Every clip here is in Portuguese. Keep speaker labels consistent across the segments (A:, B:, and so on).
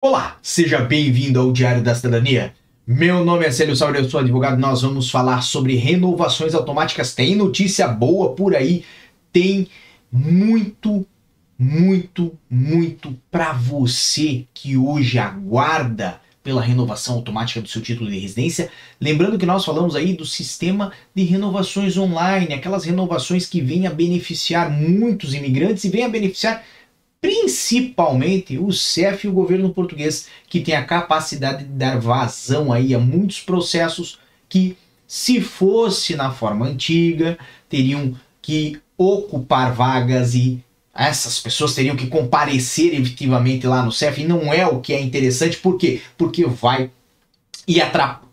A: Olá, seja bem-vindo ao Diário da Cidadania. Meu nome é Célio Sauer, eu sou advogado. Nós vamos falar sobre renovações automáticas. Tem notícia boa por aí, tem muito, muito, muito para você que hoje aguarda pela renovação automática do seu título de residência. Lembrando que nós falamos aí do sistema de renovações online, aquelas renovações que vêm a beneficiar muitos imigrantes e vêm a beneficiar principalmente o CEF e o governo português, que tem a capacidade de dar vazão aí a muitos processos que, se fosse na forma antiga, teriam que ocupar vagas e essas pessoas teriam que comparecer efetivamente lá no CEF, e não é o que é interessante, por quê? Porque vai, e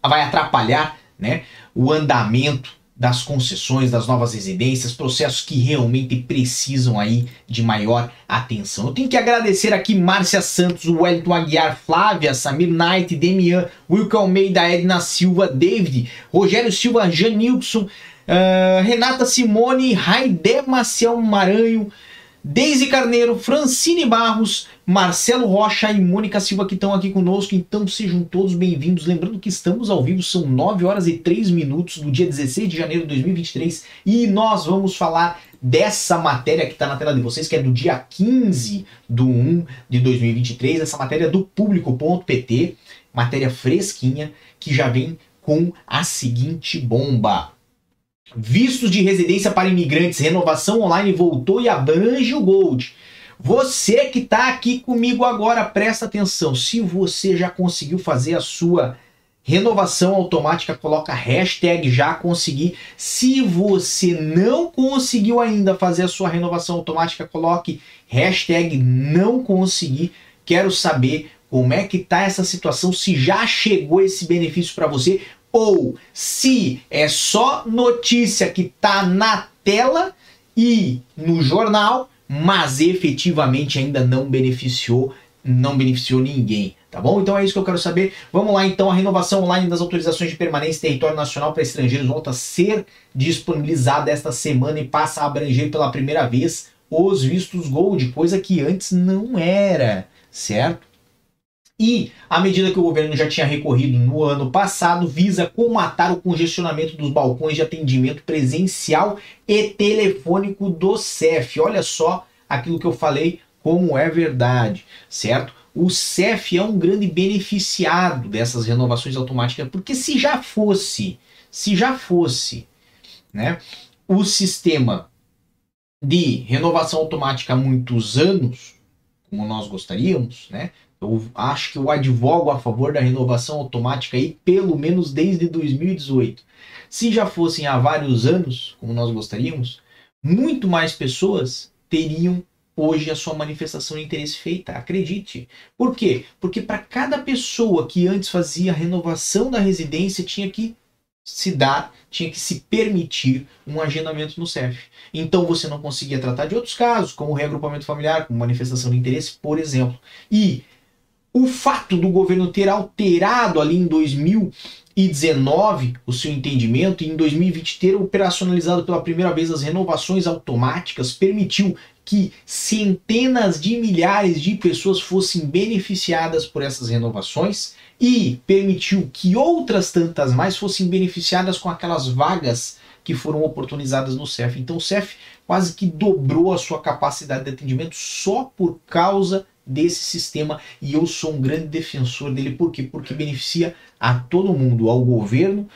A: vai atrapalhar né, o andamento das concessões, das novas residências, processos que realmente precisam aí de maior atenção. Eu tenho que agradecer aqui Márcia Santos, Wellington Aguiar, Flávia, Samir Knight, Demian, Wilco Almeida, Edna Silva, David, Rogério Silva, Janilson, uh, Renata Simone, Raidé Maciel Maranho, Deise Carneiro, Francine Barros, Marcelo Rocha e Mônica Silva que estão aqui conosco. Então sejam todos bem-vindos. Lembrando que estamos ao vivo, são 9 horas e 3 minutos do dia 16 de janeiro de 2023 e nós vamos falar dessa matéria que está na tela de vocês, que é do dia 15 de 1 de 2023, essa matéria do público.pt, matéria fresquinha que já vem com a seguinte bomba. Vistos de residência para imigrantes, renovação online voltou e abrange o Gold. Você que está aqui comigo agora, presta atenção. Se você já conseguiu fazer a sua renovação automática, coloca hashtag já consegui. Se você não conseguiu ainda fazer a sua renovação automática, coloque hashtag não consegui. Quero saber como é que tá essa situação, se já chegou esse benefício para você ou se é só notícia que tá na tela e no jornal, mas efetivamente ainda não beneficiou, não beneficiou ninguém, tá bom? Então é isso que eu quero saber. Vamos lá então, a renovação online das autorizações de permanência em território nacional para estrangeiros volta a ser disponibilizada esta semana e passa a abranger pela primeira vez os vistos Gold, coisa que antes não era, certo? E a medida que o governo já tinha recorrido no ano passado visa comatar o congestionamento dos balcões de atendimento presencial e telefônico do CEF. Olha só aquilo que eu falei, como é verdade, certo? O CEF é um grande beneficiado dessas renovações automáticas, porque se já fosse, se já fosse, né, o sistema de renovação automática há muitos anos, como nós gostaríamos, né? Eu acho que eu advogo a favor da renovação automática aí, pelo menos desde 2018. Se já fossem há vários anos, como nós gostaríamos, muito mais pessoas teriam hoje a sua manifestação de interesse feita. Acredite. Por quê? Porque para cada pessoa que antes fazia a renovação da residência tinha que se dar, tinha que se permitir um agendamento no CEF. Então você não conseguia tratar de outros casos, como reagrupamento familiar, como manifestação de interesse, por exemplo. E o fato do governo ter alterado ali em 2019 o seu entendimento e em 2020 ter operacionalizado pela primeira vez as renovações automáticas permitiu que centenas de milhares de pessoas fossem beneficiadas por essas renovações e permitiu que outras tantas mais fossem beneficiadas com aquelas vagas que foram oportunizadas no CEF. Então o CEF quase que dobrou a sua capacidade de atendimento só por causa desse sistema e eu sou um grande defensor dele. Por quê? Porque beneficia a todo mundo, ao governo,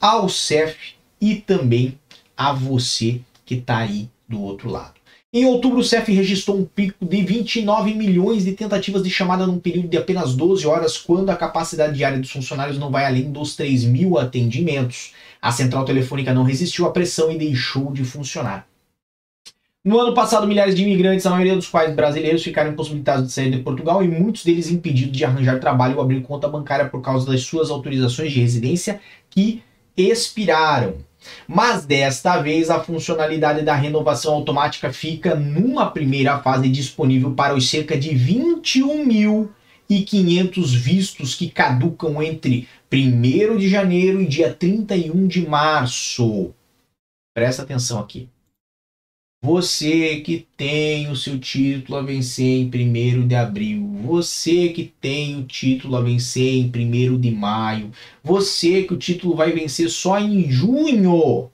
A: ao CEF e também a você que está aí do outro lado. Em outubro, o CEF registrou um pico de 29 milhões de tentativas de chamada num período de apenas 12 horas, quando a capacidade diária dos funcionários não vai além dos 3 mil atendimentos. A central telefônica não resistiu à pressão e deixou de funcionar. No ano passado, milhares de imigrantes, a maioria dos quais brasileiros, ficaram impossibilitados de sair de Portugal e muitos deles impedidos de arranjar trabalho ou abrir conta bancária por causa das suas autorizações de residência que expiraram. Mas desta vez a funcionalidade da renovação automática fica numa primeira fase disponível para os cerca de 21.500 vistos que caducam entre 1 de janeiro e dia 31 de março. Presta atenção aqui. Você que tem o seu título a vencer em 1 de abril, você que tem o título a vencer em 1 de maio, você que o título vai vencer só em junho,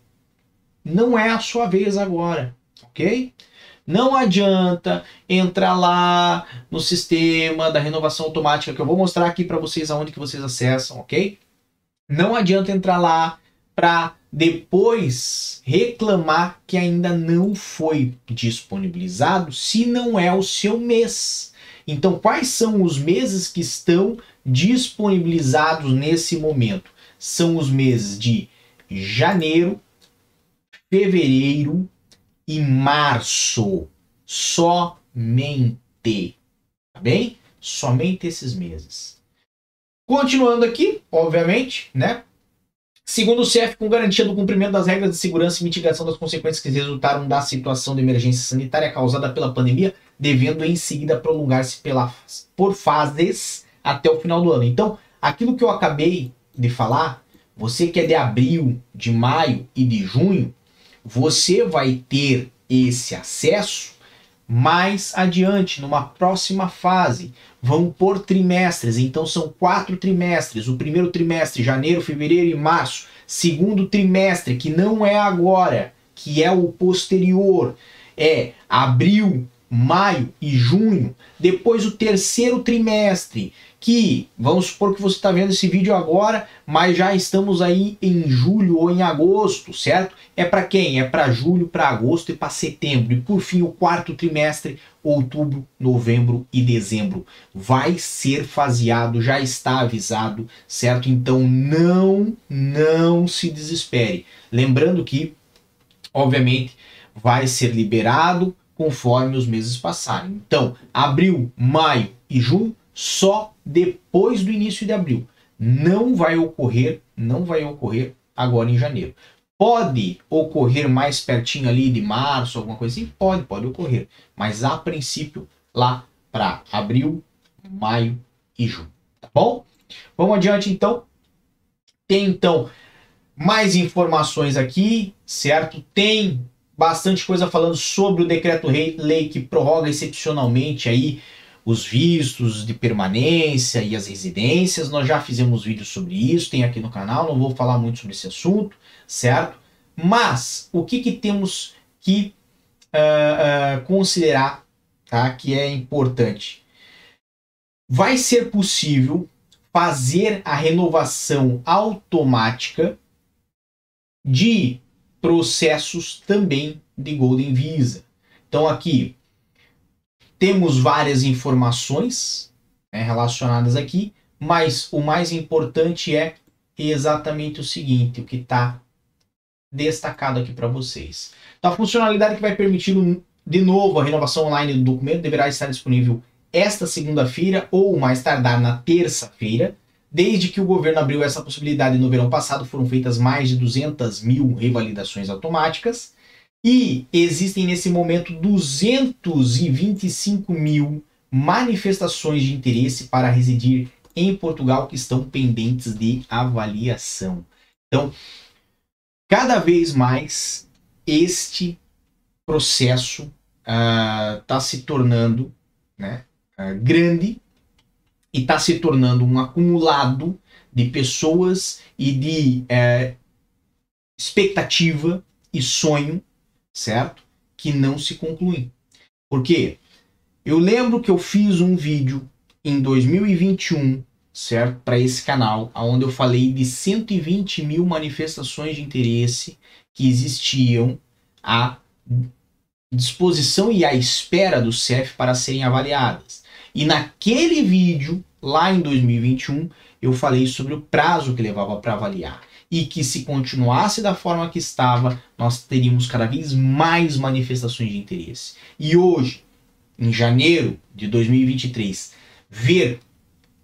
A: não é a sua vez agora, ok? Não adianta entrar lá no sistema da renovação automática que eu vou mostrar aqui para vocês aonde que vocês acessam, ok? Não adianta entrar lá para depois reclamar que ainda não foi disponibilizado se não é o seu mês. Então, quais são os meses que estão disponibilizados nesse momento? São os meses de janeiro, fevereiro e março. Somente. Tá bem? Somente esses meses. Continuando aqui, obviamente, né? Segundo o CF, com garantia do cumprimento das regras de segurança e mitigação das consequências que resultaram da situação de emergência sanitária causada pela pandemia, devendo em seguida prolongar-se por fases até o final do ano. Então, aquilo que eu acabei de falar, você que é de abril, de maio e de junho, você vai ter esse acesso mais adiante, numa próxima fase. Vão por trimestres, então são quatro trimestres. O primeiro trimestre, janeiro, fevereiro e março. Segundo trimestre, que não é agora, que é o posterior, é abril, maio e junho. Depois o terceiro trimestre, que vamos supor que você está vendo esse vídeo agora, mas já estamos aí em julho ou em agosto, certo? É para quem? É para julho, para agosto e para setembro. E por fim, o quarto trimestre, outubro, novembro e dezembro. Vai ser faseado, já está avisado, certo? Então não, não se desespere. Lembrando que, obviamente, vai ser liberado conforme os meses passarem. Então, abril, maio e junho só depois do início de abril. Não vai ocorrer, não vai ocorrer agora em janeiro. Pode ocorrer mais pertinho ali de março, alguma coisa assim? Pode, pode ocorrer. Mas a princípio, lá para abril, maio e junho. Tá bom? Vamos adiante então. Tem então mais informações aqui, certo? Tem bastante coisa falando sobre o decreto-lei que prorroga excepcionalmente aí os vistos de permanência e as residências. Nós já fizemos vídeos sobre isso, tem aqui no canal, não vou falar muito sobre esse assunto, certo? Mas o que, que temos que uh, uh, considerar tá, que é importante? Vai ser possível fazer a renovação automática de processos também de Golden Visa. Então aqui temos várias informações né, relacionadas aqui, mas o mais importante é exatamente o seguinte, o que está destacado aqui para vocês. Então, a funcionalidade que vai permitir de novo a renovação online do documento deverá estar disponível esta segunda-feira ou mais tardar na terça-feira. Desde que o governo abriu essa possibilidade no verão passado, foram feitas mais de 200 mil revalidações automáticas. E existem nesse momento 225 mil manifestações de interesse para residir em Portugal que estão pendentes de avaliação. Então, cada vez mais este processo está uh, se tornando né, uh, grande e está se tornando um acumulado de pessoas e de uh, expectativa e sonho certo? Que não se concluem. Por quê? Eu lembro que eu fiz um vídeo em 2021, certo? Para esse canal, onde eu falei de 120 mil manifestações de interesse que existiam à disposição e à espera do CEF para serem avaliadas. E naquele vídeo, lá em 2021, eu falei sobre o prazo que levava para avaliar e que se continuasse da forma que estava, nós teríamos cada vez mais manifestações de interesse. E hoje, em janeiro de 2023, ver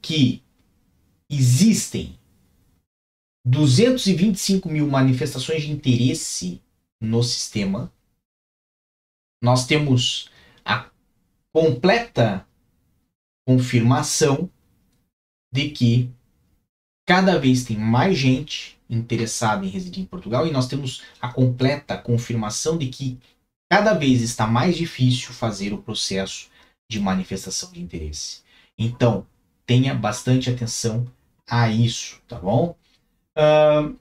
A: que existem 225 mil manifestações de interesse no sistema, nós temos a completa confirmação de que cada vez tem mais gente interessada em residir em Portugal e nós temos a completa confirmação de que cada vez está mais difícil fazer o processo de manifestação de interesse. Então, tenha bastante atenção a isso, tá bom? Uh,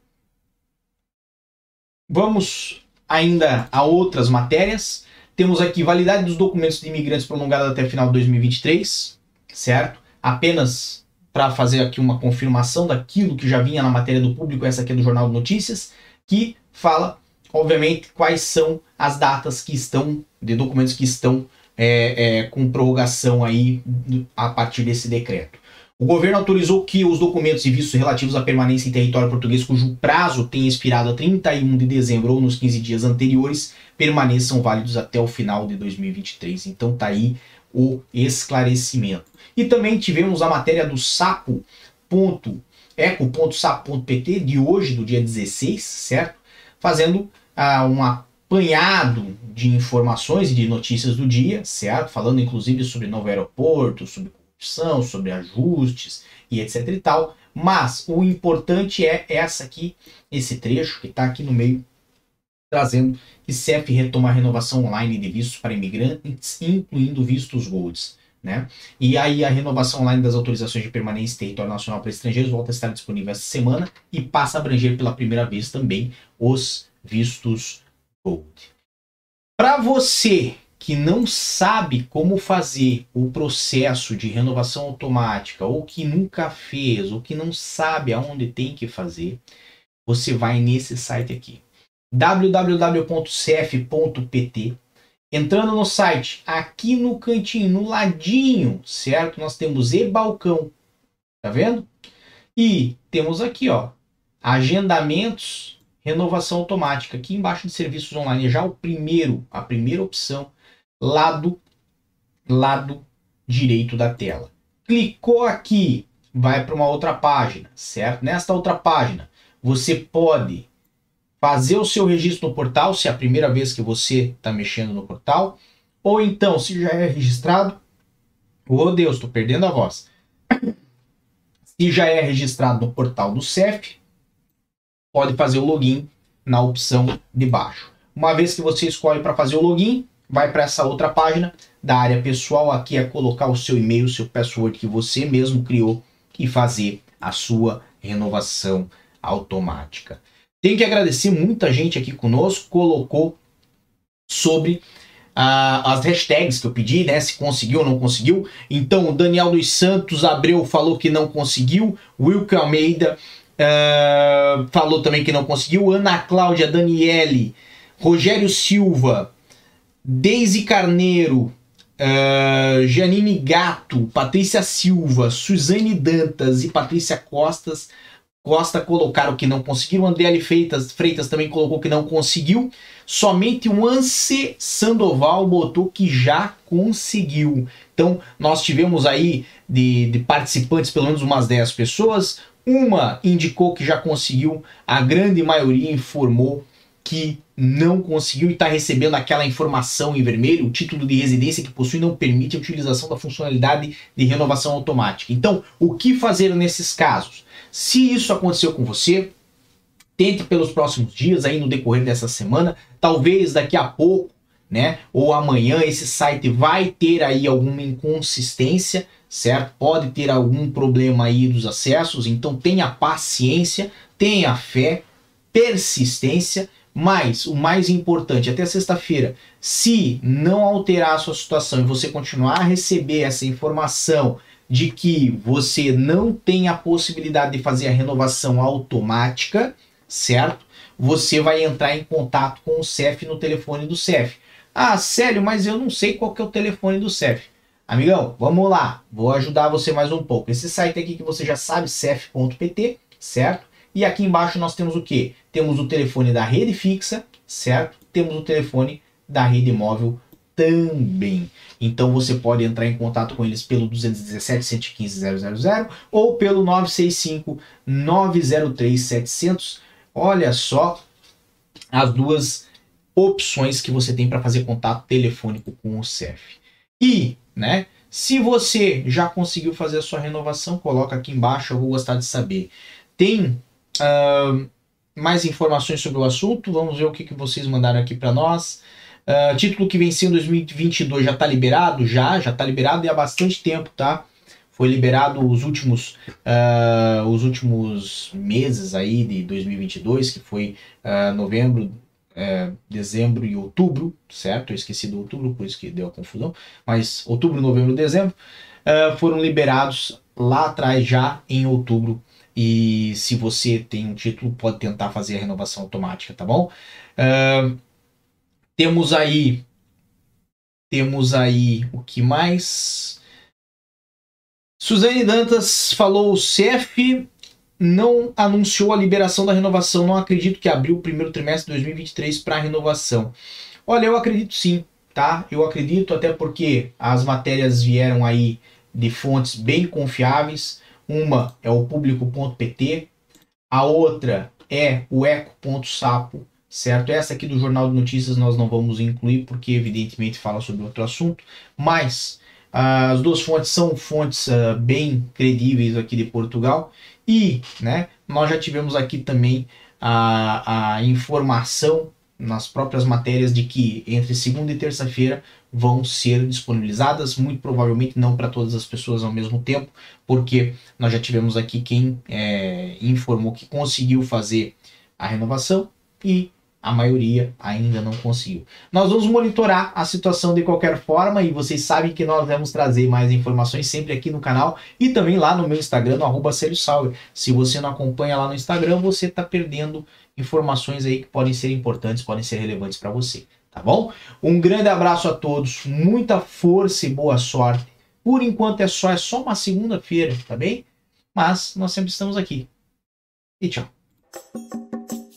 A: vamos ainda a outras matérias. Temos aqui validade dos documentos de imigrantes prolongada até final de 2023, certo? Apenas para fazer aqui uma confirmação daquilo que já vinha na matéria do público, essa aqui é do Jornal de Notícias, que fala, obviamente, quais são as datas que estão, de documentos que estão é, é, com prorrogação aí a partir desse decreto. O governo autorizou que os documentos e vistos relativos à permanência em território português cujo prazo tenha expirado a 31 de dezembro ou nos 15 dias anteriores permaneçam válidos até o final de 2023. Então tá aí o esclarecimento. E também tivemos a matéria do sapo.eco.sapo.pt de hoje, do dia 16, certo? Fazendo ah, um apanhado de informações e de notícias do dia, certo? Falando inclusive sobre novo aeroporto, sobre corrupção, sobre ajustes e etc e tal. Mas o importante é essa aqui, esse trecho que está aqui no meio, trazendo que CEF retoma a renovação online de vistos para imigrantes, incluindo vistos golds. Né? E aí a renovação online das autorizações de permanência território nacional para estrangeiros volta a estar disponível essa semana e passa a abranger pela primeira vez também os vistos gold. Para você que não sabe como fazer o processo de renovação automática, ou que nunca fez, ou que não sabe aonde tem que fazer, você vai nesse site aqui www.cef.pt. Entrando no site, aqui no cantinho, no ladinho, certo? Nós temos e-balcão, tá vendo? E temos aqui, ó, agendamentos, renovação automática. Aqui embaixo de serviços online, já o primeiro, a primeira opção lado, lado direito da tela. Clicou aqui, vai para uma outra página, certo? Nesta outra página, você pode fazer o seu registro no portal, se é a primeira vez que você está mexendo no portal, ou então, se já é registrado, oh Deus, estou perdendo a voz. Se já é registrado no portal do CEF, pode fazer o login na opção de baixo. Uma vez que você escolhe para fazer o login, vai para essa outra página da área pessoal. Aqui é colocar o seu e-mail, seu password que você mesmo criou e fazer a sua renovação automática. Tenho que agradecer muita gente aqui conosco, colocou sobre uh, as hashtags que eu pedi, né? Se conseguiu ou não conseguiu. Então, o Daniel dos Santos Abreu falou que não conseguiu. Wilke Almeida uh, falou também que não conseguiu. Ana Cláudia Daniele, Rogério Silva, Deise Carneiro, uh, Janine Gato, Patrícia Silva, Suzane Dantas e Patrícia Costas. Costa colocaram que não conseguiram, André Freitas, Freitas também colocou que não conseguiu. Somente o Anse Sandoval botou que já conseguiu. Então, nós tivemos aí de, de participantes, pelo menos umas 10 pessoas. Uma indicou que já conseguiu, a grande maioria informou que não conseguiu e está recebendo aquela informação em vermelho, o título de residência que possui não permite a utilização da funcionalidade de renovação automática. Então, o que fazer nesses casos? Se isso aconteceu com você, tente pelos próximos dias, aí no decorrer dessa semana, talvez daqui a pouco, né, ou amanhã, esse site vai ter aí alguma inconsistência, certo? Pode ter algum problema aí dos acessos, então tenha paciência, tenha fé, persistência mas o mais importante, até sexta-feira, se não alterar a sua situação e você continuar a receber essa informação de que você não tem a possibilidade de fazer a renovação automática, certo? Você vai entrar em contato com o CEF no telefone do CEF. Ah, sério, mas eu não sei qual que é o telefone do CEF. Amigão, vamos lá, vou ajudar você mais um pouco. Esse site aqui que você já sabe, cef.pt, certo? E aqui embaixo nós temos o que? Temos o telefone da rede fixa, certo? Temos o telefone da rede móvel também. Então você pode entrar em contato com eles pelo 217 115 000 ou pelo 965 903 700. Olha só as duas opções que você tem para fazer contato telefônico com o CEF. E, né, se você já conseguiu fazer a sua renovação, coloca aqui embaixo, eu vou gostar de saber. Tem uh, mais informações sobre o assunto. Vamos ver o que, que vocês mandaram aqui para nós. Uh, título que venceu em 2022 já está liberado? Já, já está liberado e há bastante tempo, tá? Foi liberado os últimos, uh, os últimos meses aí de 2022, que foi uh, novembro, dezembro e outubro, certo? Eu esqueci do outubro, por isso que deu a confusão. Mas outubro, novembro, dezembro foram liberados lá atrás já em outubro. E se você tem um título, pode tentar fazer a renovação automática, tá bom? Uh, temos aí. Temos aí o que mais? Suzane Dantas falou: o CF não anunciou a liberação da renovação. Não acredito que abriu o primeiro trimestre de 2023 para renovação. Olha, eu acredito sim, tá? Eu acredito até porque as matérias vieram aí de fontes bem confiáveis. Uma é o público.pt, a outra é o eco.sapo, certo? Essa aqui do Jornal de Notícias nós não vamos incluir porque evidentemente fala sobre outro assunto, mas uh, as duas fontes são fontes uh, bem credíveis aqui de Portugal e, né, nós já tivemos aqui também a, a informação nas próprias matérias de que entre segunda e terça-feira vão ser disponibilizadas, muito provavelmente não para todas as pessoas ao mesmo tempo, porque nós já tivemos aqui quem é, informou que conseguiu fazer a renovação e a maioria ainda não conseguiu. Nós vamos monitorar a situação de qualquer forma e vocês sabem que nós vamos trazer mais informações sempre aqui no canal e também lá no meu Instagram, no arroba Se você não acompanha lá no Instagram, você está perdendo informações aí que podem ser importantes, podem ser relevantes para você, tá bom? Um grande abraço a todos, muita força e boa sorte. Por enquanto é só, é só uma segunda-feira, tá bem? Mas nós sempre estamos aqui. E tchau.